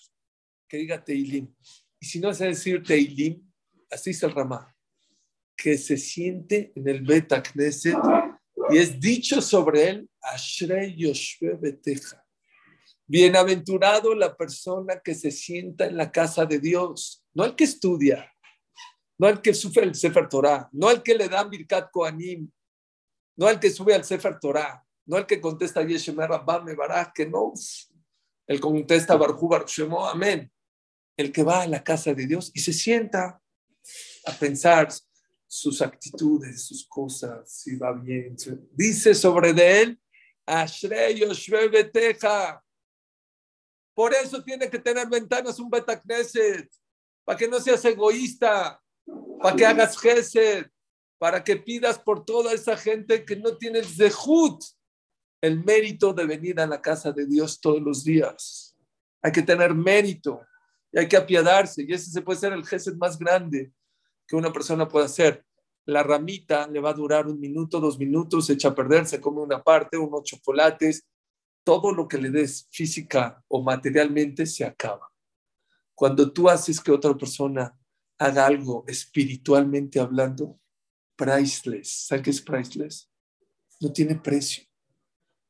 que diga Teilim. Y si no sabe decir Teilim, así es el Ramá, que se siente en el Beta Knesset y es dicho sobre él, Ashrei Yoshua Beteja. Bienaventurado la persona que se sienta en la casa de Dios, no el que estudia, no el que sufre el Sefer Torah, no el que le dan Birkat Koanim, no el que sube al Sefer Torah, no el que contesta Yeshemer Rabbame Baraj, que no, el contesta Barjú Baruch Shemo, amén. El que va a la casa de Dios y se sienta a pensar sus actitudes, sus cosas, si va bien. Dice sobre de él, Beteja. Por eso tiene que tener ventanas un Betacneset, para que no seas egoísta, para que hagas gesed, para que pidas por toda esa gente que no tiene el zehut, el mérito de venir a la casa de Dios todos los días. Hay que tener mérito y hay que apiadarse, y ese se puede ser el gesed más grande que una persona puede hacer. La ramita le va a durar un minuto, dos minutos, se echa a perder, se come una parte, unos chocolates, todo lo que le des física o materialmente se acaba. Cuando tú haces que otra persona haga algo espiritualmente hablando, priceless. ¿Sabes qué es priceless? No tiene precio.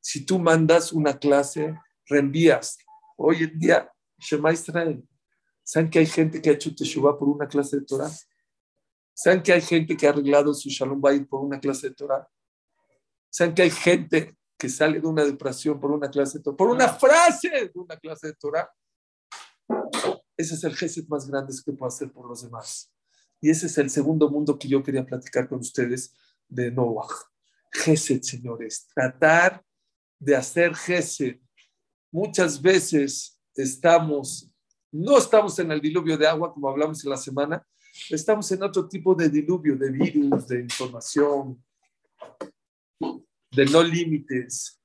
Si tú mandas una clase, reenvías. Hoy en día, Shema Israel. ¿Saben que hay gente que ha hecho Teshuvah por una clase de Torah? ¿Saben que hay gente que ha arreglado su Shalom Bayit por una clase de Torah? ¿Saben que hay gente que sale de una depresión por una clase de Torah? Por una frase de una clase de Torah. Ese es el gesed más grande que puedo hacer por los demás. Y ese es el segundo mundo que yo quería platicar con ustedes de Noah. Gesed, señores. Tratar de hacer gesed. Muchas veces estamos, no estamos en el diluvio de agua como hablamos en la semana, estamos en otro tipo de diluvio, de virus, de información, de no límites.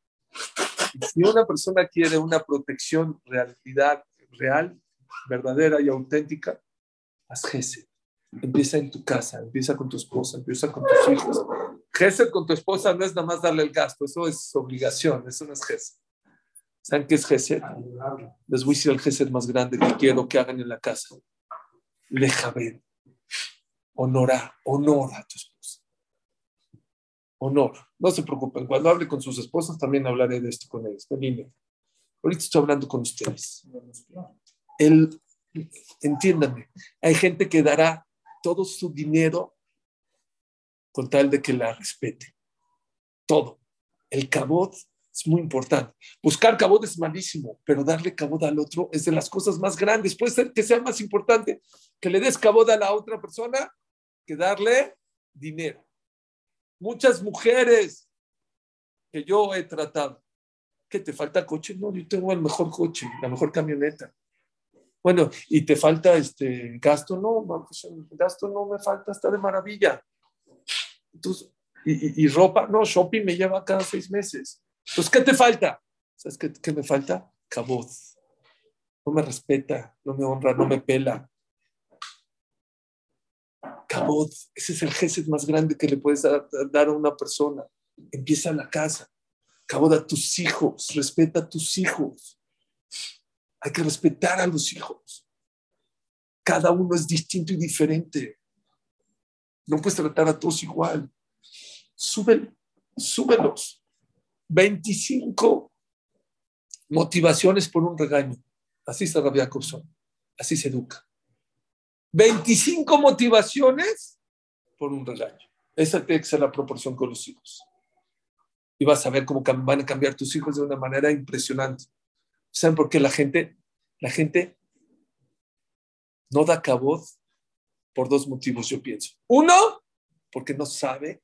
Si una persona quiere una protección, realidad real, verdadera y auténtica, haz Gesed. Empieza en tu casa, empieza con tu esposa, empieza con tus hijos. Gesed con tu esposa no es nada más darle el gasto, eso es obligación, eso no es Gesed. ¿Saben qué es Gesed? Les voy a decir el Gesed más grande que quiero que hagan en la casa. Lejaber. Honora, honora a tu esposa. Honor. No se preocupen, cuando hable con sus esposas también hablaré de esto con ellos. Ahorita estoy hablando con ustedes el, entiéndanme, hay gente que dará todo su dinero con tal de que la respete. Todo. El cabot es muy importante. Buscar cabot es malísimo, pero darle cabot al otro es de las cosas más grandes. Puede ser que sea más importante que le des cabot a la otra persona que darle dinero. Muchas mujeres que yo he tratado, ¿qué te falta coche? No, yo tengo el mejor coche, la mejor camioneta. Bueno, y te falta este gasto, no, gasto no me falta, está de maravilla. Entonces, y, ropa, no, shopping me lleva cada seis meses. Entonces, ¿qué te falta? ¿Sabes qué, qué me falta? Cabot. No me respeta, no me honra, no me pela. Cabot, ese es el gesed más grande que le puedes dar, a una persona. Empieza la casa. Cabot a tus hijos, respeta a tus hijos. Hay que respetar a los hijos. Cada uno es distinto y diferente. No puedes tratar a todos igual. Súbelo, súbelos. 25 motivaciones por un regaño. Así se Rabia Jacobson. Así se educa. 25 motivaciones por un regaño. Esa tiene que ser la proporción con los hijos. Y vas a ver cómo van a cambiar tus hijos de una manera impresionante. ¿Saben por qué la gente, la gente no da cabot por dos motivos, yo pienso. Uno, porque no sabe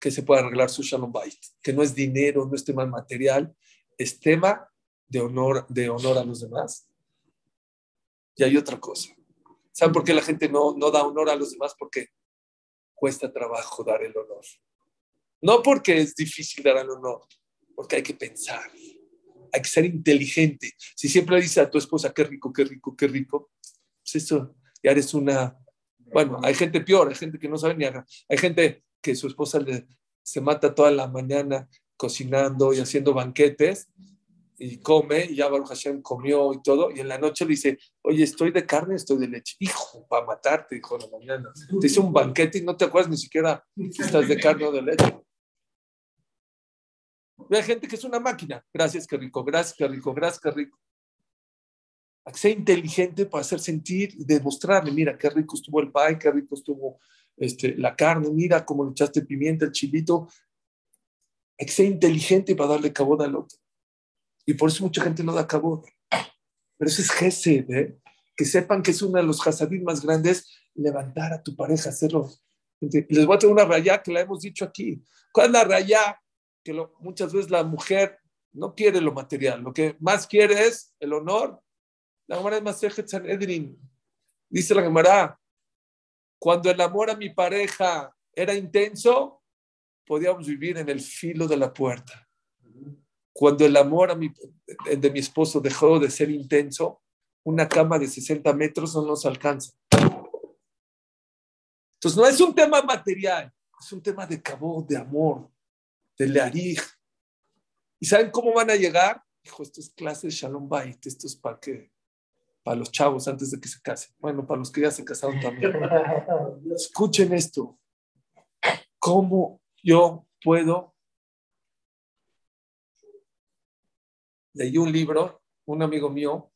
que se puede arreglar su shalom bait, que no es dinero, no es tema material, es tema de honor, de honor a los demás. Y hay otra cosa. ¿Saben por qué la gente no, no da honor a los demás? Porque cuesta trabajo dar el honor. No porque es difícil dar el honor, porque hay que pensar, hay que ser inteligente. Si siempre dices a tu esposa, qué rico, qué rico, qué rico, pues eso ya eres una... Bueno, hay gente peor, hay gente que no sabe ni haga. Hay gente que su esposa le, se mata toda la mañana cocinando y haciendo banquetes y come, y ya Baruch Hashem comió y todo, y en la noche le dice, oye, estoy de carne, estoy de leche. Hijo, para matarte, dijo la mañana. Te hice un banquete y no te acuerdas ni siquiera si estás de carne o de leche. Hay gente que es una máquina. Gracias, qué rico, gracias, qué rico, gracias, qué rico. Ser inteligente para hacer sentir y demostrarle, mira, qué rico estuvo el pie, qué rico estuvo este, la carne, mira cómo le echaste pimienta, el chilito. Ser inteligente para darle cabot al otro. Y por eso mucha gente no da cabot. Pero eso es gesed, ¿eh? que sepan que es uno de los hasadim más grandes, levantar a tu pareja, hacerlo. Les voy a traer una raya que la hemos dicho aquí. ¿Cuál es la raya? Que muchas veces la mujer no quiere lo material, lo que más quiere es el honor. La Gemara es Edrin. Dice la Gemara, cuando el amor a mi pareja era intenso, podíamos vivir en el filo de la puerta. Cuando el amor de mi esposo dejó de ser intenso, una cama de 60 metros no nos alcanza. Entonces no es un tema material, es un tema de cabo, de amor, de Learij. ¿Y saben cómo van a llegar? Dijo, esto es clase de Shalom Bait, esto es para que para los chavos antes de que se casen. Bueno, para los que ya se casaron también. Escuchen esto. ¿Cómo yo puedo? Leí un libro, un amigo mío,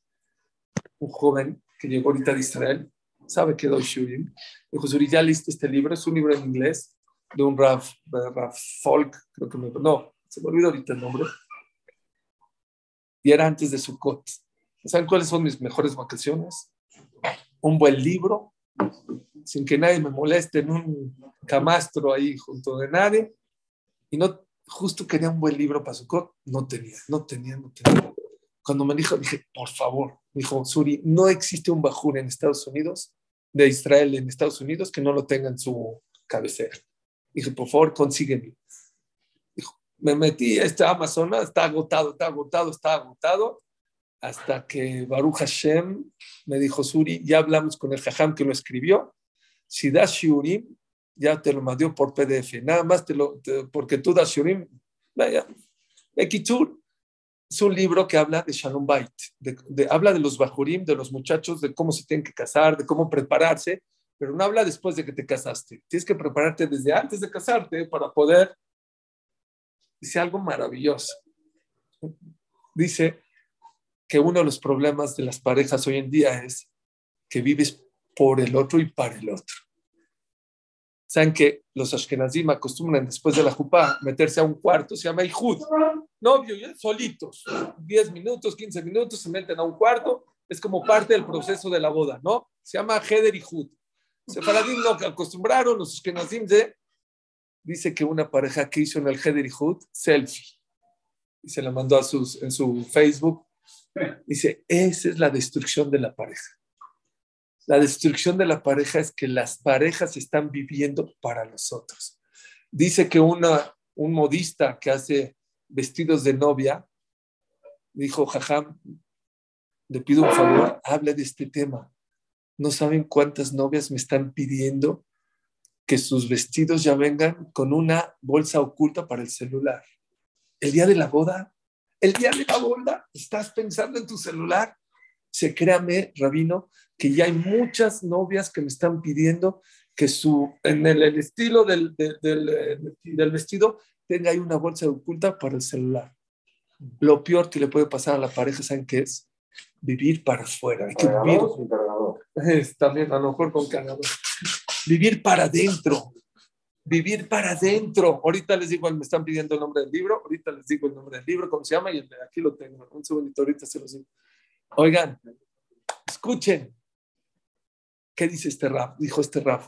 un joven que llegó ahorita de Israel, sabe que doy Shurim. Dijo, Suri, ya listo este libro, es un libro en inglés de un Raf, Folk, creo que me, no, se me olvidó ahorita el nombre. Y era antes de Sukkot. ¿Saben cuáles son mis mejores vacaciones? Un buen libro, sin que nadie me moleste en un camastro ahí junto de nadie. Y no, justo quería un buen libro para Sukkot, no tenía, no tenía, no tenía. Cuando me dijo, dije, por favor, dijo Suri, no existe un bajur en Estados Unidos, de Israel en Estados Unidos, que no lo tenga en su cabecera. Dije, por favor, consígueme. Dijo, me metí a este Amazon, está agotado, está agotado, está agotado, hasta que Baruch Hashem me dijo, Suri, ya hablamos con el Jajam que lo escribió, si das Shurim, ya te lo mandó por PDF, nada más te lo, porque tú das Shurim, vaya, Ekitur, es un libro que habla de Shalom Bait, de, habla de los Bajurim, de los muchachos, de cómo se tienen que casar, de cómo prepararse, pero no habla después de que te casaste. Tienes que prepararte desde antes de casarte para poder. Dice algo maravilloso. Dice que uno de los problemas de las parejas hoy en día es que vives por el otro y para el otro. Saben que los ashkenazim acostumbran después de la jupá meterse a un cuarto, se llama Ihud. Novio, solitos, 10 minutos, 15 minutos, se meten a un cuarto, es como parte del proceso de la boda, ¿no? Se llama Heder Ihud. Sefaradim no acostumbraron, los ashkenazim de, dice que una pareja que hizo en el Heder selfie, y se la mandó a sus, en su Facebook, dice, esa es la destrucción de la pareja la destrucción de la pareja es que las parejas están viviendo para los otros. Dice que una, un modista que hace vestidos de novia dijo, jajam, le pido un favor, hable de este tema. No saben cuántas novias me están pidiendo que sus vestidos ya vengan con una bolsa oculta para el celular. El día de la boda, el día de la boda, estás pensando en tu celular. Se créame, rabino, que ya hay muchas novias que me están pidiendo que su, en el, estilo del, del, vestido tenga ahí una bolsa oculta para el celular. Lo peor que le puede pasar a la pareja, ¿saben qué es? Vivir para afuera. Hay que vivir. también, a lo mejor con cargador. Vivir para adentro. Vivir para adentro. Ahorita les digo, me están pidiendo el nombre del libro. Ahorita les digo el nombre del libro, cómo se llama, y aquí lo tengo. Un segundito, ahorita se los digo. Oigan, escuchen. ¿Qué dice este rap? Dijo este rap.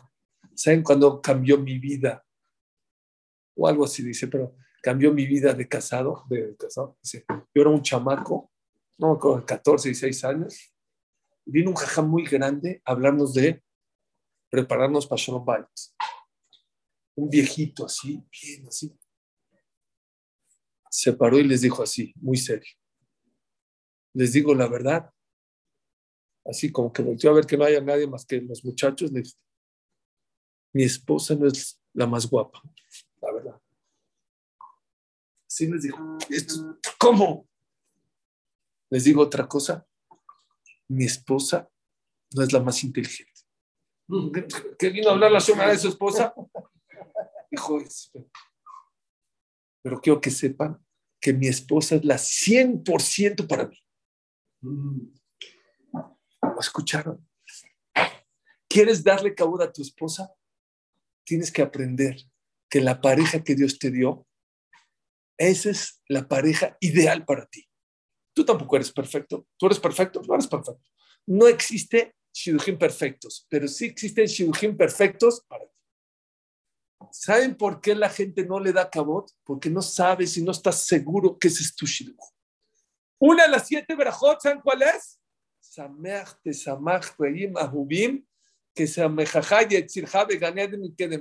¿Saben cuándo cambió mi vida? O algo así dice, pero cambió mi vida de casado. De casado. Dice, yo era un chamaco, no con 14, 16 años. Vino un jajá muy grande a hablarnos de prepararnos para Shalom Bites. Un viejito así, bien así. Se paró y les dijo así, muy serio. Les digo la verdad, así como que volteó a ver que no haya nadie más que los muchachos, mi esposa no es la más guapa, la verdad. Así les dijo, ¿cómo? Les digo otra cosa, mi esposa no es la más inteligente. ¿Qué vino a hablar la semana de su esposa? Dijo, pero quiero que sepan que mi esposa es la 100% para mí escucharon? ¿Quieres darle cabida a tu esposa? Tienes que aprender que la pareja que Dios te dio, esa es la pareja ideal para ti. Tú tampoco eres perfecto. ¿Tú eres perfecto? No eres perfecto. No existe shidujim perfectos, pero sí existen shidujim perfectos para ti. ¿Saben por qué la gente no le da cabot? Porque no sabes y no estás seguro que ese es tu shiduj. Una de las siete verajot, ¿saben cuál es?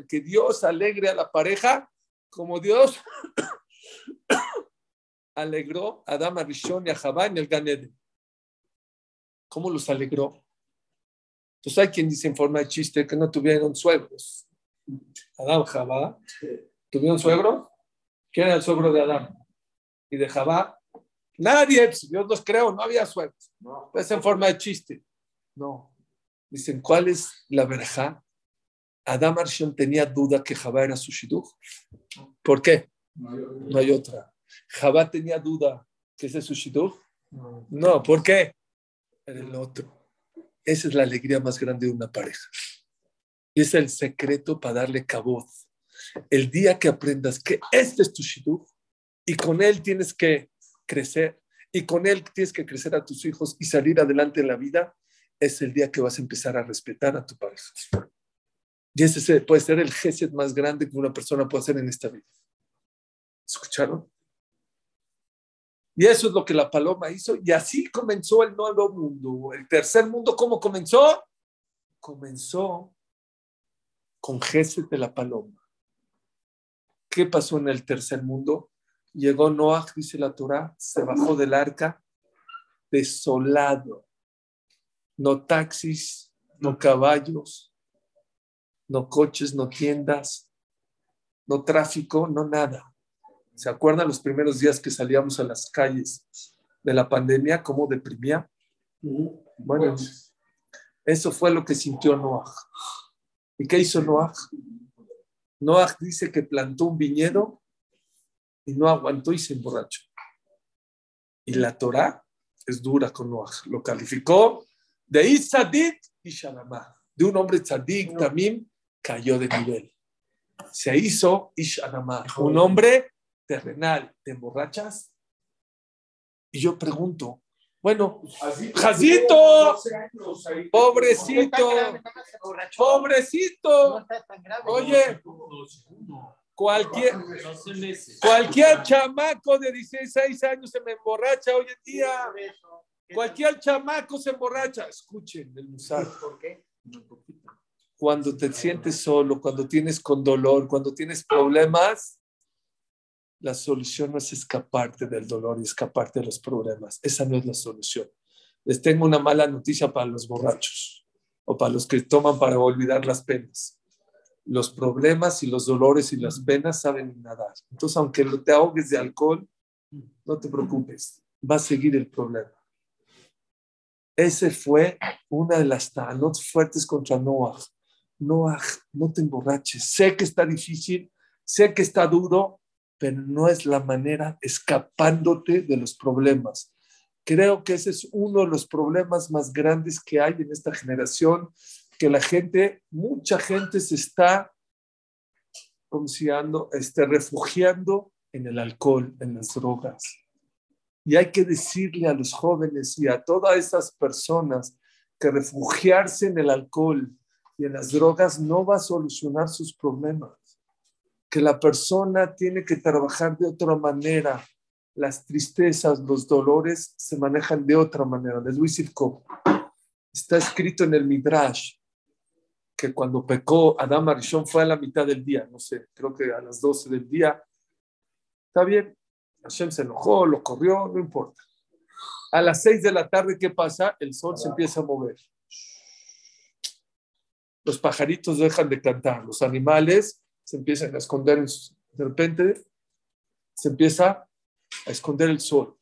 que Dios alegre a la pareja como Dios alegró a Adama Rishon y a Jabá en el Ganeden. ¿Cómo los alegró? Pues hay quien dice en forma de chiste que no tuvieron suegros. Adán, Jabá, ¿tuvieron suegro? ¿Quién era el suegro de Adán? Y de Jabá, Nadie, pues, Dios los creó, no había suegros. No. Es en forma de chiste. No. Dicen, ¿cuál es la verja? Adam Arshon tenía duda que Jabá era su shidduch. ¿Por qué? No hay, otra. Jabá tenía duda que ese es su shidduch. No. ¿por qué? Era el otro. Esa es la alegría más grande de una pareja. Y es el secreto para darle caboz. El día que aprendas que este es tu shidduch y con él tienes que crecer y con él tienes que crecer a tus hijos y salir adelante en la vida, es el día que vas a empezar a respetar a tu pareja. Y ese puede ser el gesed más grande que una persona puede hacer en esta vida. ¿Escucharon? Y eso es lo que la paloma hizo. Y así comenzó el nuevo mundo. El tercer mundo, ¿cómo comenzó? Comenzó con gesed de la paloma. ¿Qué pasó en el tercer mundo? Llegó Noah, dice la Torah, se bajó del arca desolado. No taxis, no caballos, no coches, no tiendas, no tráfico, no nada. ¿Se acuerdan los primeros días que salíamos a las calles de la pandemia, cómo deprimía? Bueno, eso fue lo que sintió Noah. ¿Y qué hizo Noah? Noah dice que plantó un viñedo y no aguantó y se emborrachó. Y la Torah es dura con Noah. Lo calificó de Isadit y de un hombre tzadik, también cayó de nivel. Se hizo Ish un hombre terrenal. ¿Te emborrachas? Y yo pregunto, bueno, Jacito, pobrecito, pobrecito. Oye, cualquier, cualquier chamaco de 16 años se me emborracha hoy en día. Cualquier chamaco se emborracha. Escuchen el musar. ¿Por qué? Cuando te sientes solo, cuando tienes con dolor, cuando tienes problemas, la solución no es escaparte del dolor y escaparte de los problemas. Esa no es la solución. Les tengo una mala noticia para los borrachos o para los que toman para olvidar las penas. Los problemas y los dolores y las penas saben nadar. Entonces, aunque te ahogues de alcohol, no te preocupes, va a seguir el problema. Ese fue una de las tanot fuertes contra Noah. Noah, no te emborraches. Sé que está difícil, sé que está duro, pero no es la manera escapándote de los problemas. Creo que ese es uno de los problemas más grandes que hay en esta generación, que la gente, mucha gente se está este, refugiando en el alcohol, en las drogas. Y hay que decirle a los jóvenes y a todas esas personas que refugiarse en el alcohol y en las drogas no va a solucionar sus problemas. Que la persona tiene que trabajar de otra manera. Las tristezas, los dolores se manejan de otra manera. Les voy a. Está escrito en el Midrash que cuando pecó Adam Arishon fue a la mitad del día, no sé, creo que a las 12 del día. Está bien, Hashem se enojó, lo corrió, no importa. A las seis de la tarde, ¿qué pasa? El sol se empieza a mover. Los pajaritos dejan de cantar, los animales se empiezan a esconder. De repente se empieza a esconder el sol.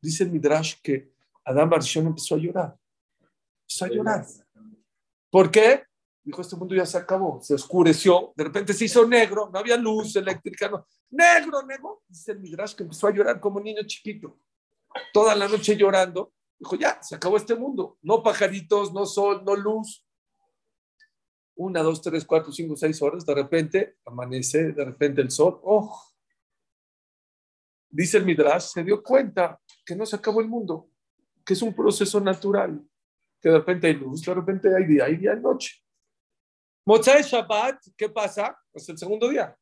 Dice el Midrash que Adam Arishon empezó a llorar. Empezó a llorar. ¿Por qué? Dijo, este mundo ya se acabó, se oscureció, de repente se hizo negro, no había luz eléctrica, no. Negro, negro. Dice el Midrash que empezó a llorar como un niño chiquito. Toda la noche llorando. Dijo, ya, se acabó este mundo. No pajaritos, no sol, no luz. Una, dos, tres, cuatro, cinco, seis horas. De repente amanece, de repente el sol. ¡Oh! Dice el Midrash, se dio cuenta que no se acabó el mundo, que es un proceso natural, que de repente hay luz, de repente hay día, hay día, hay noche. Motzai Shabbat, ¿qué pasa? Es el segundo día.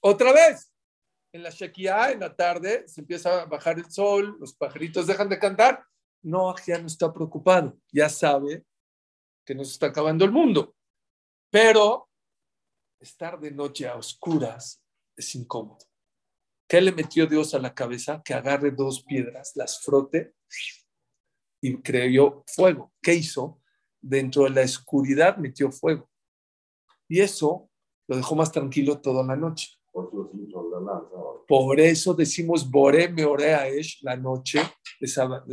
Otra vez, en la Shekiah, en la tarde, se empieza a bajar el sol, los pajaritos dejan de cantar. No, ya no está preocupado, ya sabe que nos está acabando el mundo. Pero estar de noche a oscuras es incómodo. ¿Qué le metió Dios a la cabeza? Que agarre dos piedras, las frote y creó fuego. ¿Qué hizo? Dentro de la oscuridad metió fuego. Y eso lo dejó más tranquilo toda la noche. Por eso decimos Bore Meoreaesh la noche del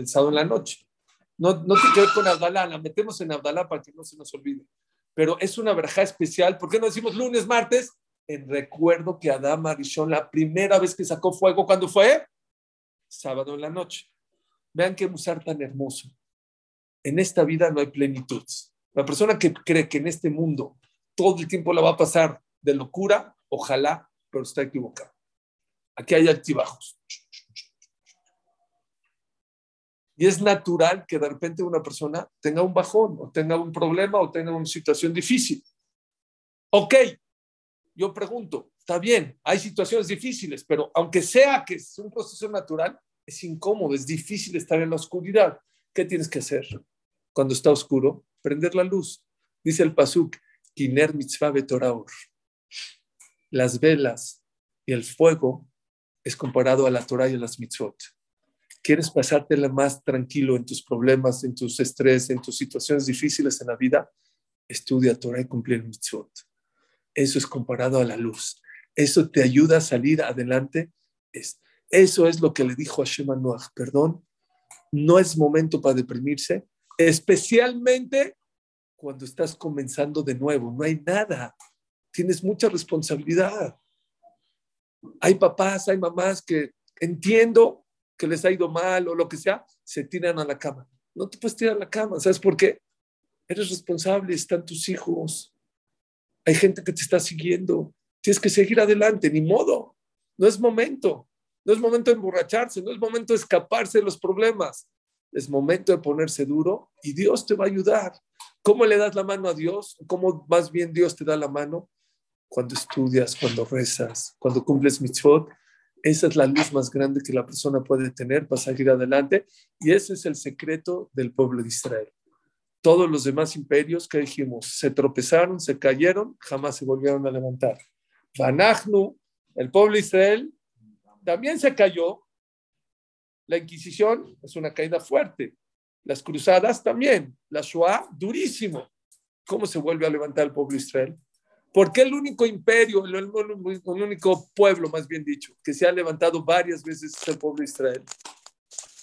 sábado, en la noche. No, no tiene que ver con Abdalá, la metemos en Abdalá para que no se nos olvide. Pero es una verja especial. ¿Por qué no decimos lunes, martes? En recuerdo que Adán Arishon, la primera vez que sacó fuego, ¿cuándo fue? Sábado en la noche. Vean qué musar tan hermoso. En esta vida no hay plenitud. La persona que cree que en este mundo todo el tiempo la va a pasar de locura, ojalá, pero está equivocado. Aquí hay altibajos. Y es natural que de repente una persona tenga un bajón o tenga un problema o tenga una situación difícil. Ok, yo pregunto, está bien, hay situaciones difíciles, pero aunque sea que es un proceso natural, es incómodo, es difícil estar en la oscuridad. ¿Qué tienes que hacer cuando está oscuro? Prender la luz. Dice el Pasuk, Kiner mitzvah. Las velas y el fuego es comparado a la Torah y a las mitzvot. ¿Quieres pasártela más tranquilo en tus problemas, en tus estrés, en tus situaciones difíciles en la vida? Estudia Torah y cumplir mitzvot. Eso es comparado a la luz. Eso te ayuda a salir adelante. Eso es lo que le dijo a Shema Noach. Perdón, no es momento para deprimirse, especialmente cuando estás comenzando de nuevo. No hay nada. Tienes mucha responsabilidad. Hay papás, hay mamás que entiendo que les ha ido mal o lo que sea, se tiran a la cama. No te puedes tirar a la cama. ¿Sabes por qué? Eres responsable, están tus hijos. Hay gente que te está siguiendo. Tienes que seguir adelante, ni modo. No es momento. No es momento de emborracharse, no es momento de escaparse de los problemas. Es momento de ponerse duro y Dios te va a ayudar. ¿Cómo le das la mano a Dios? ¿Cómo más bien Dios te da la mano? Cuando estudias, cuando rezas, cuando cumples mitzvot. Esa es la luz más grande que la persona puede tener para seguir adelante. Y ese es el secreto del pueblo de Israel. Todos los demás imperios que dijimos se tropezaron, se cayeron, jamás se volvieron a levantar. Banachnu, el pueblo de Israel, también se cayó. La Inquisición es una caída fuerte. Las cruzadas también. La Shoah, durísimo. ¿Cómo se vuelve a levantar el pueblo de Israel? ¿Por qué el único imperio, el, único pueblo, más bien dicho, que se ha levantado varias veces es el pueblo de Israel?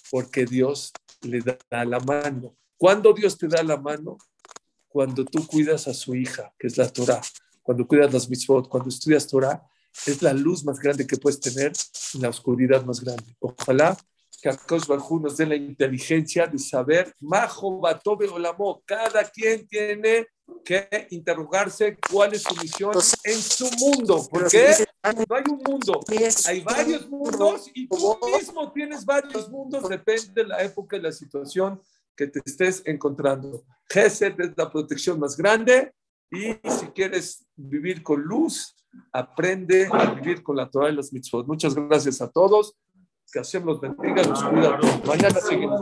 Porque Dios le da la mano. ¿Cuándo Dios te da la mano? Cuando tú cuidas a su hija, que es la Torah. Cuando cuidas las mitzvot, cuando estudias Torah, es la luz más grande que puedes tener en la oscuridad más grande. Ojalá que Akash Barjú nos dé la inteligencia de saber, Majo Batobe Olamo, cada quien tiene que interrogarse cuál es su misión en su mundo. porque No hay un mundo, hay varios mundos y tú mismo tienes varios mundos, depende de la época y la situación que te estés encontrando. Gesed es la protección más grande y si quieres vivir con luz, aprende a vivir con la Torah y los mitzvot. Muchas gracias a todos. Que Hashem los bendiga, los cuida. Mañana seguimos.